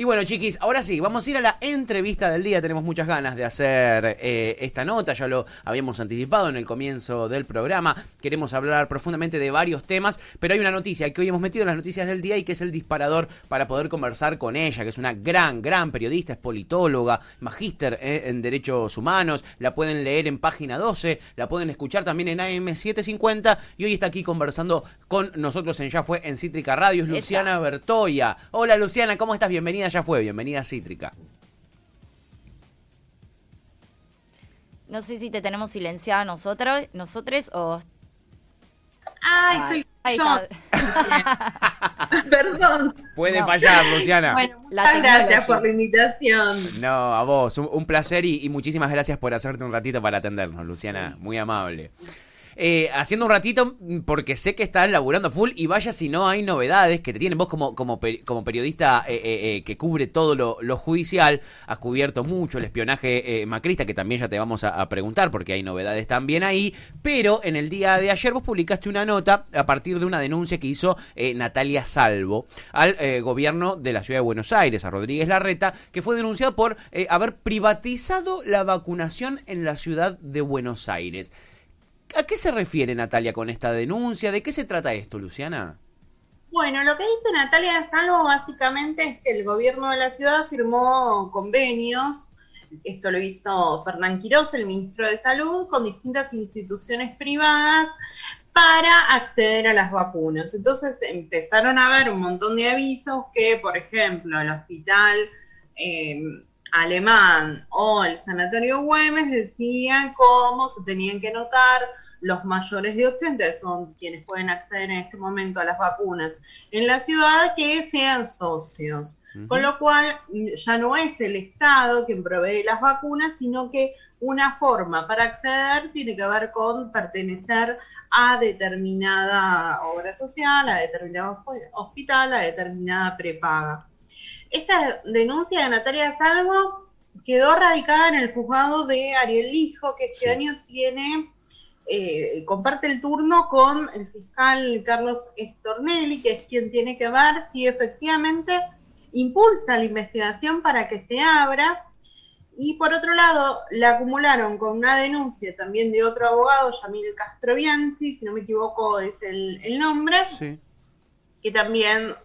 Y bueno, chiquis, ahora sí, vamos a ir a la entrevista del día. Tenemos muchas ganas de hacer eh, esta nota, ya lo habíamos anticipado en el comienzo del programa. Queremos hablar profundamente de varios temas, pero hay una noticia que hoy hemos metido en las noticias del día y que es el disparador para poder conversar con ella, que es una gran, gran periodista, es politóloga, magíster eh, en derechos humanos. La pueden leer en página 12, la pueden escuchar también en AM750 y hoy está aquí conversando con nosotros en Ya Fue en Cítrica Radio, es Luciana Bertoya. Hola Luciana, ¿cómo estás? Bienvenida ya fue, bienvenida Cítrica. No sé si te tenemos silenciada nosotros, nosotros o... Ay, soy yo. Perdón. Puede fallar, Luciana. Bueno, muchas gracias por la invitación. No, a vos, un, placer y, y, muchísimas gracias por hacerte un ratito para atendernos, Luciana. Muy amable. Eh, haciendo un ratito, porque sé que estás laburando full y vaya si no hay novedades que te tienen vos como, como, como periodista eh, eh, que cubre todo lo, judicial, has cubierto mucho el espionaje macrista, que también ya te vamos a, preguntar porque hay novedades también ahí, pero en el día de ayer vos publicaste una nota a partir de una denuncia que hizo Natalia Salvo al gobierno de la ciudad de Buenos Aires, a Rodríguez Larreta, que fue denunciado por haber privatizado la vacunación en la ciudad de Buenos Aires. ¿A qué se refiere Natalia con esta denuncia? ¿De qué se trata esto, Luciana? Bueno, lo que dice Natalia Salvo básicamente es que el gobierno de la ciudad firmó convenios, esto lo hizo Fernán Quiroz, el ministro de Salud, con distintas instituciones privadas para acceder a las vacunas. Entonces empezaron a ver un montón de avisos que, por ejemplo, el hospital eh, alemán o el Sanatorio Güemes decían cómo se tenían que notar los mayores de 80, son quienes pueden acceder en este momento a las vacunas en la ciudad, que sean socios. Con lo cual ya no es el Estado quien provee las vacunas, sino que una forma para acceder tiene que ver con pertenecer a determinada obra social, a determinado hospital, a determinada prepaga. Esta denuncia de Natalia Salvo quedó radicada en el juzgado de Ariel Lijo, que este año tiene, eh, comparte el turno con el fiscal Carlos Estornelli, que es quien tiene que ver si efectivamente impulsa la investigación para que se abra. Y por otro lado, la acumularon con una denuncia también de otro abogado, Yamil Castrobianchi, si no me equivoco es el, el nombre, que también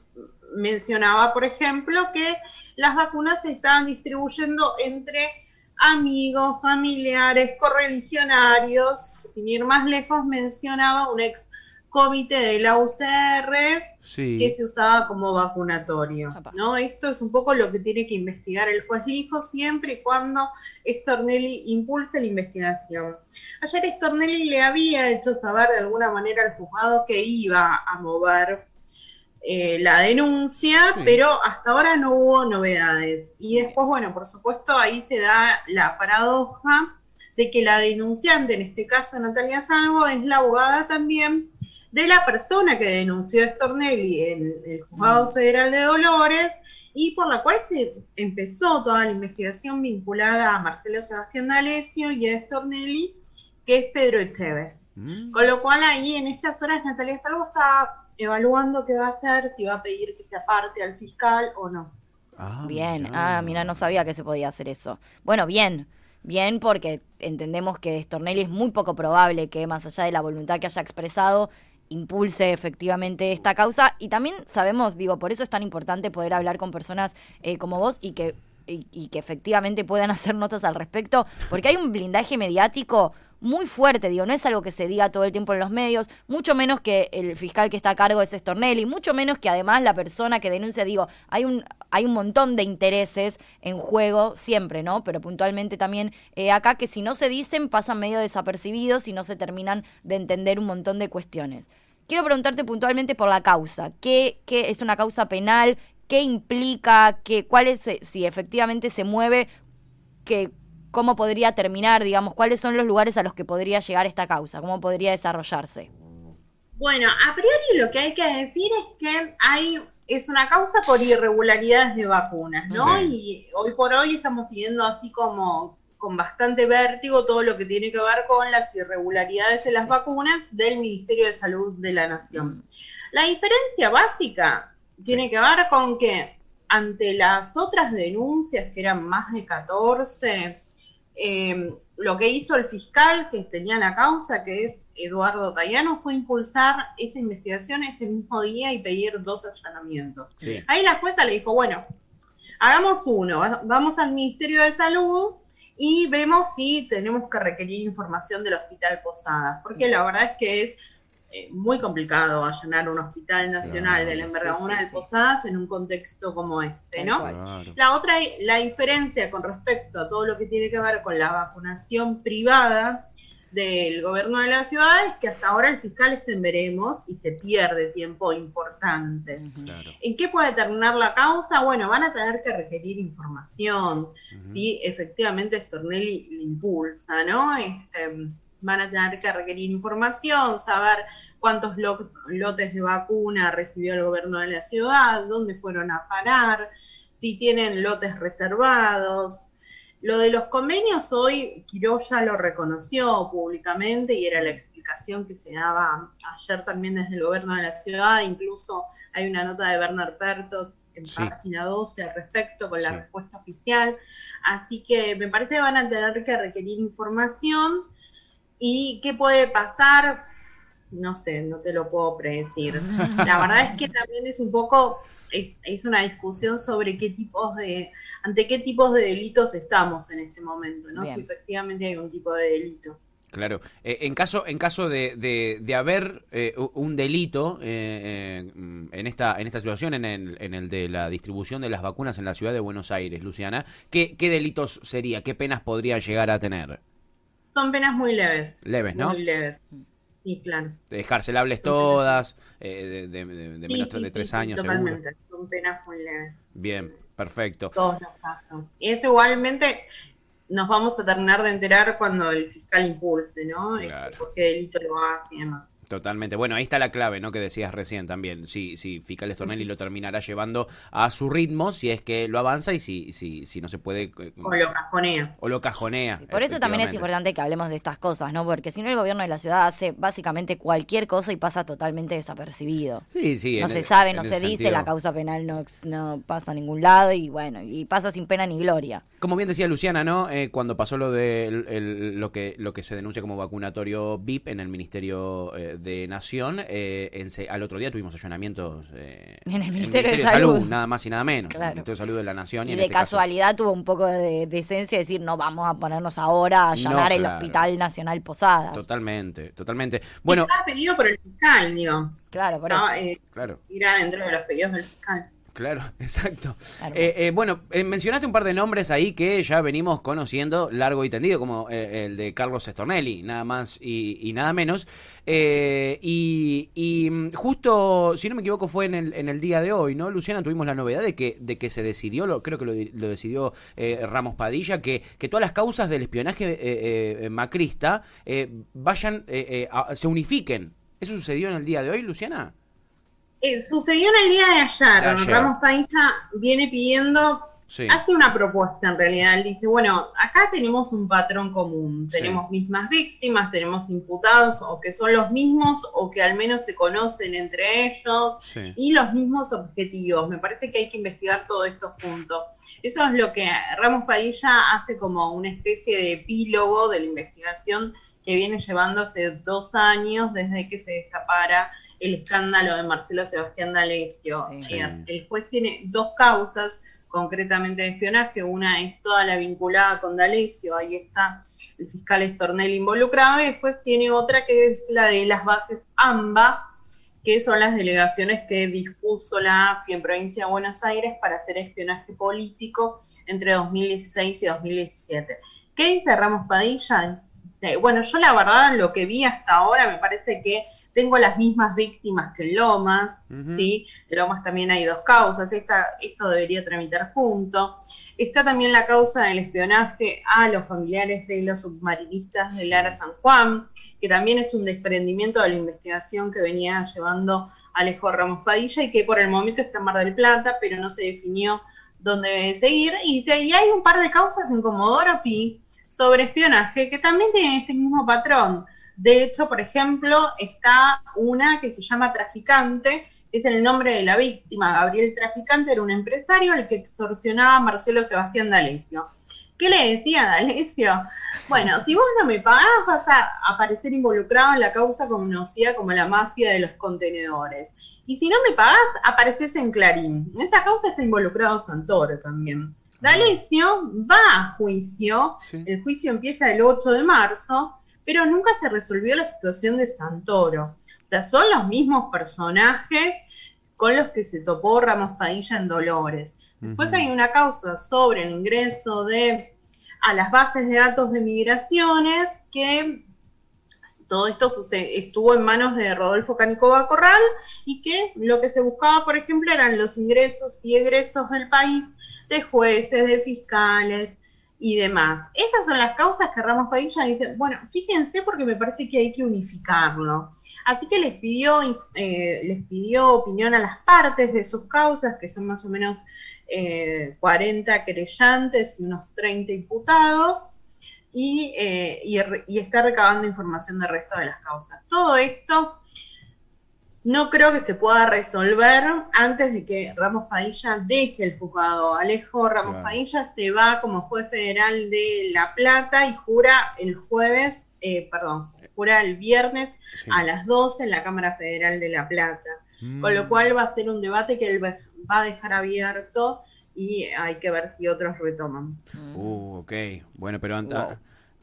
mencionaba, por ejemplo, que las vacunas se estaban distribuyendo entre amigos, familiares, correligionarios. Sin ir más lejos, mencionaba un ex comité de la UCR que se usaba como vacunatorio. ¿no? Esto es un poco lo que tiene que investigar el juez Lijo siempre y cuando Stornelli impulse la investigación. Ayer Stornelli le había hecho saber de alguna manera al juzgado que iba a mover eh, la denuncia, pero hasta ahora no hubo novedades. Y después, bueno, por supuesto, ahí se da la paradoja de que la denunciante, en este caso Natalia Salvo, es la abogada también de la persona que denunció a Stornelli en el Juzgado mm. Federal de Dolores y por la cual se empezó toda la investigación vinculada a Marcelo Sebastián D'Alessio y a Stornelli, que es Pedro Echeves. Mm. Con lo cual ahí en estas horas Natalia Salvo está evaluando qué va a hacer, si va a pedir que se aparte al fiscal o no. Ah, bien, ah, mira, no sabía que se podía hacer eso. Bueno, bien, bien porque entendemos que Stornelli es muy poco probable que más allá de la voluntad que haya expresado, impulse efectivamente esta causa. Y también sabemos, digo, por eso es tan importante poder hablar con personas eh, como vos y que, y que efectivamente puedan hacer notas al respecto, porque hay un blindaje mediático muy fuerte, digo, no es algo que se diga todo el tiempo en los medios, mucho menos que el fiscal que está a cargo es Stornelli, mucho menos que además la persona que denuncia, digo, hay un, hay un montón de intereses en juego siempre, ¿no? Pero puntualmente también eh, acá que si no se dicen pasan medio desapercibidos y no se terminan de entender un montón de cuestiones. Quiero preguntarte puntualmente por la causa. ¿Qué, qué es una causa penal? ¿Qué implica? Qué, ¿Cuál es, eh, si efectivamente se mueve? que cómo podría terminar, digamos, cuáles son los lugares a los que podría llegar esta causa, cómo podría desarrollarse. Bueno, a priori lo que hay que decir es que hay es una causa por irregularidades de vacunas, ¿no? Y hoy por hoy estamos siguiendo así como con bastante vértigo todo lo que tiene que ver con las irregularidades en las vacunas del Ministerio de Salud de la Nación. La diferencia básica tiene que ver con que ante las otras denuncias, que eran más de 14, eh, lo que hizo el fiscal que tenía la causa, que es Eduardo Tayano, fue impulsar esa investigación ese mismo día y pedir dos allanamientos. Ahí la jueza le dijo, bueno, hagamos uno, vamos al Ministerio de Salud y vemos si tenemos que requerir información del Hospital Posadas, porque la verdad es que es eh, muy complicado allanar un hospital nacional de la envergadura de Posadas en un contexto como este, ¿no? La otra, la diferencia con respecto a todo lo que tiene que ver con la vacunación privada del gobierno de la ciudad es que hasta ahora el fiscal está en veremos y se pierde tiempo importante. ¿En qué puede terminar la causa? Bueno, van a tener que requerir información, si efectivamente Stornelli le impulsa, ¿no? Este, van a tener que requerir información, saber cuántos lotes de vacuna recibió el gobierno de la ciudad, dónde fueron a parar, si tienen lotes reservados. Lo de los convenios hoy Quiroga lo reconoció públicamente y era la explicación que se daba ayer también desde el gobierno de la ciudad, incluso hay una nota de Bernard Perto en página 12 al respecto con la respuesta oficial. Así que me parece que van a tener que requerir información ¿Y qué puede pasar? No sé, no te lo puedo predecir. La verdad es que también es un poco, es, una discusión sobre qué tipos de, ante qué tipos de delitos estamos en este momento, ¿no? Si efectivamente hay un tipo de delito. Claro. Eh, en caso, en caso de, de, haber eh, un delito eh, en, esta, en esta situación, en el, en el de la distribución de las vacunas en la ciudad de Buenos Aires, Luciana, ¿qué, qué delitos sería? ¿Qué penas podría llegar a tener? Son penas muy leves. Leves, ¿no? Muy leves. Sí, claro. Dejárselables todas, eh, de, menos de tres años, totalmente. Son penas muy leves. Bien, perfecto. Todos los casos. Y eso igualmente nos vamos a terminar de enterar cuando el fiscal impulse, ¿no? Claro. Este, porque delito lo hace y demás. Totalmente. Bueno, ahí está la clave, ¿no? Que decías recién también. Si, si Fiscal Stornelli lo terminará llevando a su ritmo, si es que lo avanza y si, si, si no se puede. Eh, o lo cajonea. O lo cajonea. por eso también es importante que hablemos de estas cosas, ¿no? Porque si no, el gobierno de la ciudad hace básicamente cualquier cosa y pasa totalmente desapercibido. Sí, sí. No se sabe, no se dice, la causa penal no, no pasa a ningún lado y bueno, y pasa sin pena ni gloria. Como bien decía Luciana, ¿no? Eh, cuando pasó lo de lo, que, lo que se denuncia como vacunatorio VIP en el Ministerio eh, de Nación, eh, al otro día tuvimos allanamientos eh, en el Ministerio, de, Salud. nada más y nada menos. el Ministerio de Salud de la Nación. Y, de este casualidad tuvo un poco de decencia de decir, no vamos a ponernos ahora a allanar el Hospital Nacional Posadas. Totalmente, totalmente. Bueno. Estaba pedido por el fiscal, digo. Claro, por eso. Eh, claro. Irá dentro de los pedidos del fiscal. Claro, exacto. Eh, eh, bueno, eh, mencionaste un par de nombres ahí que ya venimos conociendo largo y tendido, como el de Carlos Estornelli, nada más y, nada menos. y, mm, justo, si no me equivoco, fue en el, en el día de hoy, ¿no? Luciana, tuvimos la novedad de que, de que se decidió, lo, creo que lo, decidió Ramos Padilla, que, que todas las causas del espionaje macrista vayan, se unifiquen. ¿Eso sucedió en el día de hoy, Luciana? Eh, sucedió en el día de ayer. Ramos Paisa viene pidiendo, hace una propuesta en realidad. Él dice, bueno, acá tenemos un patrón común. Tenemos mismas víctimas, tenemos imputados o que son los mismos o que al menos se conocen entre ellos y los mismos objetivos. Me parece que hay que investigar todo esto juntos. Eso es lo que Ramos Padilla hace como una especie de epílogo de la investigación que viene llevando hace dos años desde que se destapara el escándalo de Marcelo Sebastián D'Alessio. El juez tiene dos causas concretamente de espionaje, una es toda la vinculada con D'Alessio, ahí está el fiscal Estornel involucrado, y después tiene otra que es la de las bases AMBA, que son las delegaciones que dispuso la AFI en provincia de Buenos Aires para hacer espionaje político entre 2016 y 2017. ¿Qué dice Ramos Padilla? Bueno, yo la verdad lo que vi hasta ahora me parece que tengo las mismas víctimas que Lomas, ¿sí? En Lomas también hay dos causas, Esta, esto debería tramitar junto. Está también la causa del espionaje a los familiares de los submarinistas de Lara San Juan, que también es un desprendimiento de la investigación que venía llevando Alejo Ramos Padilla y que por el momento está en Mar del Plata, pero no se definió dónde debe seguir. Y, y hay un par de causas en Comodoro Pi sobre espionaje que también tienen este mismo patrón. De hecho, por ejemplo, está una que se llama Traficante, es el nombre de la víctima. Gabriel Traficante era un empresario al que extorsionaba a Marcelo Sebastián D'Alessio. ¿Qué le decía D'Alessio? Bueno, si vos no me pagás, vas a aparecer involucrado en la causa conocida como la mafia de los contenedores. Y si no me pagás, apareces en Clarín. En esta causa está involucrado Santoro también. D'Alessio va a juicio, el juicio empieza el 8 de marzo, pero nunca se resolvió la situación de Santoro. O sea, son los mismos personajes con los que se topó Ramos Padilla en Dolores. Después hay una causa sobre el ingreso de a las bases de datos de migraciones que todo esto estuvo en manos de Rodolfo Canicova Corral y que lo que se buscaba, por ejemplo, eran los ingresos y egresos del país de jueces, de fiscales, y demás. Esas son las causas que Ramos Padilla dice, bueno, fíjense porque me parece que hay que unificarlo. Así que les pidió, eh, les pidió opinión a las partes de sus causas, que son más o menos 40 eh, querellantes y unos 30 imputados, eh, y está recabando información del resto de las causas. Todo esto no creo que se pueda resolver antes de que Ramos Padilla deje el juzgado. Alejo Ramos Padilla se va como juez federal de La Plata y jura el jueves, eh, perdón, jura el viernes a las 12 en la Cámara Federal de La Plata. Con lo mm. cual va a ser un debate que él va a dejar abierto y hay que ver si otros retoman. Uh, ok. Bueno, pero antes...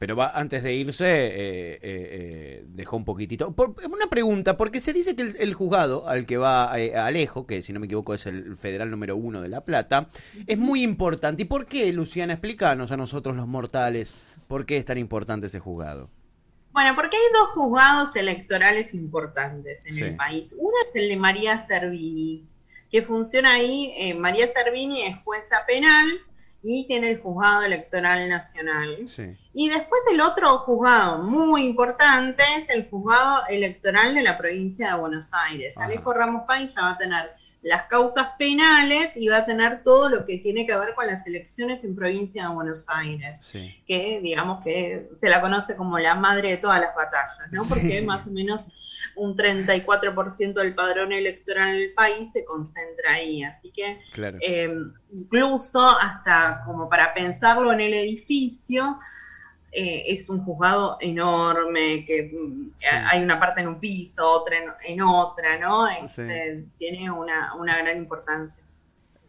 Pero va, antes de irse, eh, eh, eh, dejó un poquitito. una pregunta, porque se dice que el, juzgado al que va Alejo, que si no me equivoco es el federal número uno de La Plata, es muy importante. ¿Y por qué, Luciana? Explícanos a nosotros los mortales, ¿por qué es tan importante ese juzgado? Bueno, porque hay dos juzgados electorales importantes en el país. Uno es el de María Servini, que funciona ahí. María Servini es jueza penal y tiene el juzgado electoral nacional. Y después el otro juzgado muy importante es el juzgado electoral de la provincia de Buenos Aires. Alejo Ramos ya va a tener las causas penales y va a tener todo lo que tiene que ver con las elecciones en provincia de Buenos Aires, que digamos que se la conoce como la madre de todas las batallas, ¿no? Porque más o menos un 34% del padrón electoral en el país se concentra ahí. Así que em, incluso hasta como para pensarlo en el edificio, eh, es un juzgado enorme, que mm, hay una parte en un piso, otra en, otra, ¿no? Este, tiene una, una gran importancia.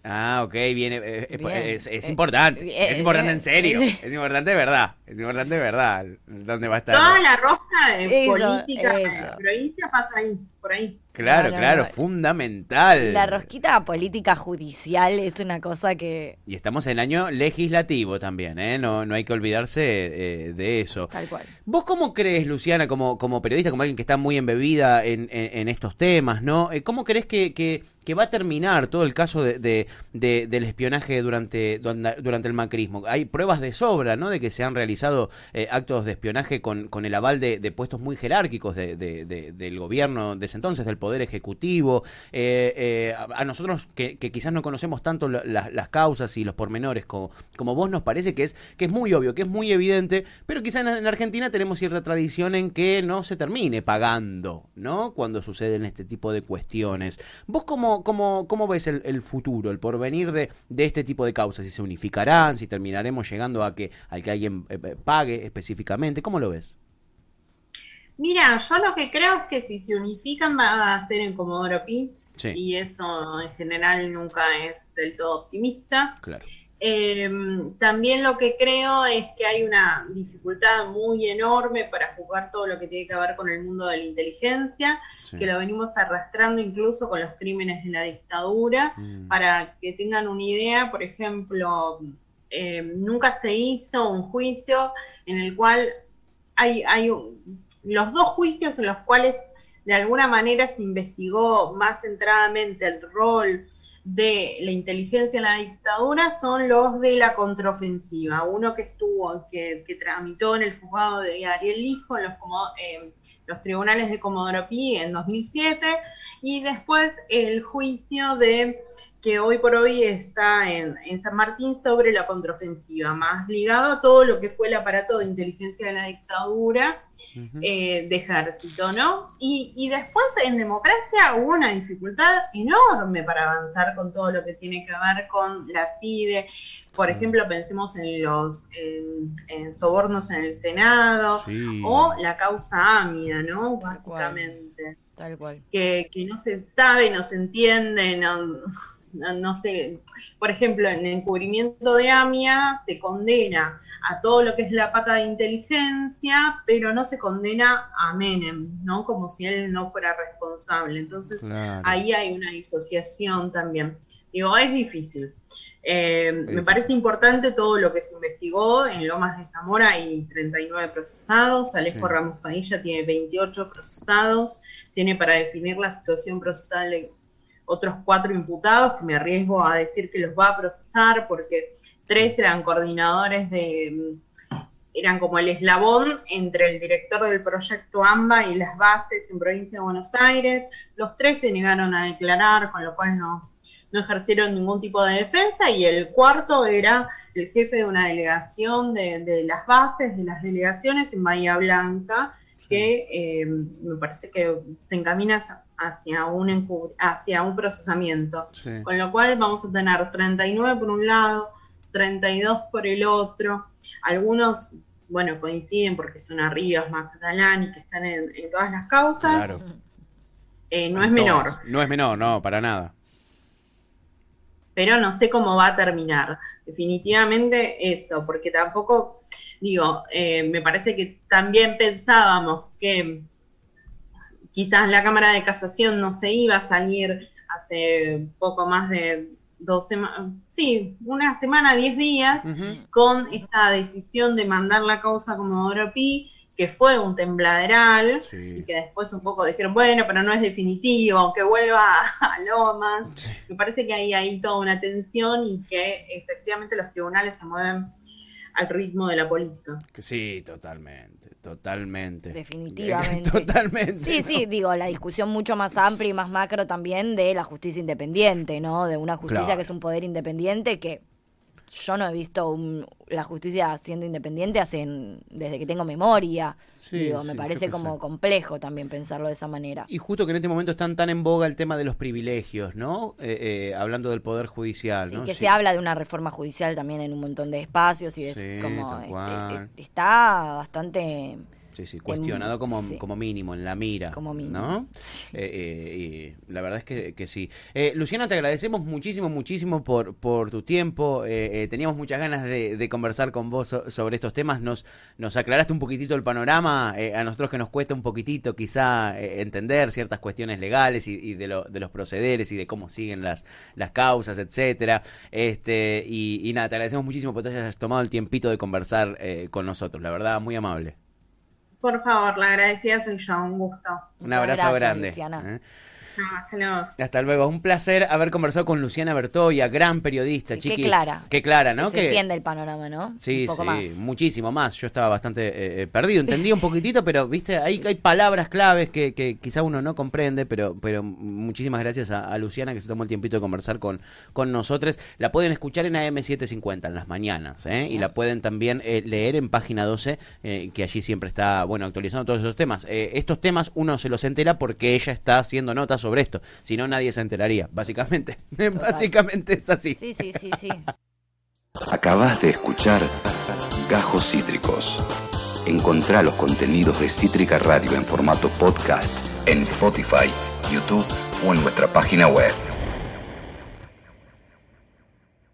Ah, ok, viene, eh, es, es, eh, importante, es importante en serio, es importante de verdad, es importante de verdad, ¿dónde va a estar? Toda la rosca de política de la provincia pasa ahí, por ahí. Claro, claro, fundamental. La rosquita política judicial es una cosa que... Y estamos en año legislativo también, ¿eh? No, no hay que olvidarse eh, de eso. Tal cual. ¿Vos cómo crees, Luciana, como, como periodista, como alguien que está muy embebida en, en, estos temas, ¿no? Eh, ¿Cómo crees que, que, va a terminar todo el caso de, de, del espionaje durante, durante el macrismo? Hay pruebas de sobra, ¿no? De que se han realizado eh, actos de espionaje con, el aval de, puestos muy jerárquicos del gobierno de ese entonces, del Poder Ejecutivo. Eh, eh, a, nosotros que, quizás no conocemos tanto las causas y los pormenores como, como vos, nos parece que es, que es muy obvio, que es muy evidente, pero quizás en, Argentina tenemos cierta tradición en que no se termine pagando, ¿no? Cuando suceden este tipo de cuestiones. ¿Vos cómo, cómo, cómo ves el, futuro, el porvenir de, de este tipo de causas? Si se unificarán, si terminaremos llegando a que, a que alguien pague específicamente, ¿cómo lo ves? Mira, yo lo que creo es que si se unifican va a ser en Comodoro Pi. Y eso en general nunca es del todo optimista. Claro. Em, también lo que creo es que hay una dificultad muy enorme para juzgar todo lo que tiene que ver con el mundo de la inteligencia, que lo venimos arrastrando incluso con los crímenes de la dictadura. Mm. Para que tengan una idea, por ejemplo, em, nunca se hizo un juicio en el cual hay, hay los dos juicios en los cuales de alguna manera se investigó más centradamente el rol de la inteligencia en la dictadura son los de la contraofensiva. Uno que estuvo, que, tramitó en el juzgado de Ariel Lijo, en los, eh, los tribunales de Comodoro Pi en 2007, y después el juicio de que hoy por hoy está en, San Martín sobre la contraofensiva, más ligado a todo lo que fue el aparato de inteligencia de la dictadura eh, de ejército, ¿no? Y, y, después en democracia hubo una dificultad enorme para avanzar con todo lo que tiene que ver con la CIDE. Por ejemplo, pensemos en los en, sobornos en el Senado o la causa AMIA, ¿no? Básicamente. Tal cual. Que, que no se sabe, no se entiende, no no, sé, por ejemplo, en el encubrimiento de AMIA se condena a todo lo que es la pata de inteligencia, pero no se condena a Menem, ¿no? Como si él no fuera responsable. Entonces, ahí hay una disociación también. Digo, es difícil. Eh, me parece importante todo lo que se investigó. En Lomas de Zamora hay 39 procesados. Alejo Ramos Padilla tiene 28 procesados. Tiene para definir la situación procesal otros cuatro imputados que me arriesgo a decir que los va a procesar porque tres eran coordinadores de, eran como el eslabón entre el director del proyecto AMBA y las bases en provincia de Buenos Aires. Los tres se negaron a declarar, con lo cual no, no ejercieron ningún tipo de defensa y el cuarto era el jefe de una delegación de, las bases, de las delegaciones en Bahía Blanca, que eh, me parece que se encamina hacia un, hacia un procesamiento. Con lo cual vamos a tener 39 por un lado, 32 por el otro. Algunos, bueno, coinciden porque son Arribas, Magdalán y que están en, todas las causas. Claro. Eh, no es menor. No es menor, no, para nada. Pero no sé cómo va a terminar. Definitivamente eso, porque tampoco, digo, eh, me parece que también pensábamos que quizás la Cámara de Casación no se iba a salir hace poco más de dos semanas, sí, una semana, diez días, con esta decisión de mandar la causa como Oropi, que fue un tembladeral, y que después un poco dijeron, bueno, pero no es definitivo, aunque vuelva a Lomas. Me parece que hay ahí toda una tensión y que efectivamente los tribunales se mueven al ritmo de la política. Sí, totalmente, totalmente. Definitivamente. totalmente. Sí, sí, digo, la discusión mucho más amplia y más macro también de la justicia independiente, ¿no? De una justicia que es un poder independiente que yo no he visto la justicia siendo independiente hace desde que tengo memoria. Digo, me parece como complejo también pensarlo de esa manera. Y justo que en este momento están tan en boga el tema de los privilegios, ¿no? Eh, eh, hablando del poder judicial, ¿no? Que se habla de una reforma judicial también en un montón de espacios y de como este, está bastante Sí, sí, cuestionado como, como mínimo, en la mira. Como mínimo. ¿no? Eh, eh, y la verdad es que, que sí. Eh, Luciana, te agradecemos muchísimo, muchísimo por, por tu tiempo. teníamos muchas ganas de, conversar con vos sobre estos temas. Nos, nos aclaraste un poquitito el panorama. a nosotros que nos cuesta un poquitito quizá entender ciertas cuestiones legales y, de, lo, de los procederes y de cómo siguen las, las causas, etcétera. Este, y, y nada, te agradecemos muchísimo por que te hayas tomado el tiempito de conversar con nosotros. La verdad, muy amable. Por favor, la agradecida soy yo, un gusto. Un abrazo grande. ¿eh? Hasta luego. Hasta luego. Un placer haber conversado con Luciana Bertoya, gran periodista, chiquis. Qué clara. Qué clara, ¿no? se entiende el panorama, ¿no? Sí, sí, muchísimo más. Yo estaba bastante eh, eh, perdido. Entendí un poquitito, pero, viste, hay, hay palabras claves que, que quizá uno no comprende, pero, pero muchísimas gracias a, Luciana que se tomó el tiempito de conversar con, con nosotros. La pueden escuchar en AM750 en las mañanas, ¿eh? Y la pueden también eh, leer en página 12, que allí siempre está, bueno, actualizando todos esos temas. estos temas uno se los entera porque ella está haciendo notas sobre esto. Si no, nadie se enteraría, básicamente. Básicamente es así. Sí, sí, sí, sí. Acabas de escuchar Gajos Cítricos. Encontrá los contenidos de Cítrica Radio en formato podcast en Spotify, YouTube o en nuestra página web.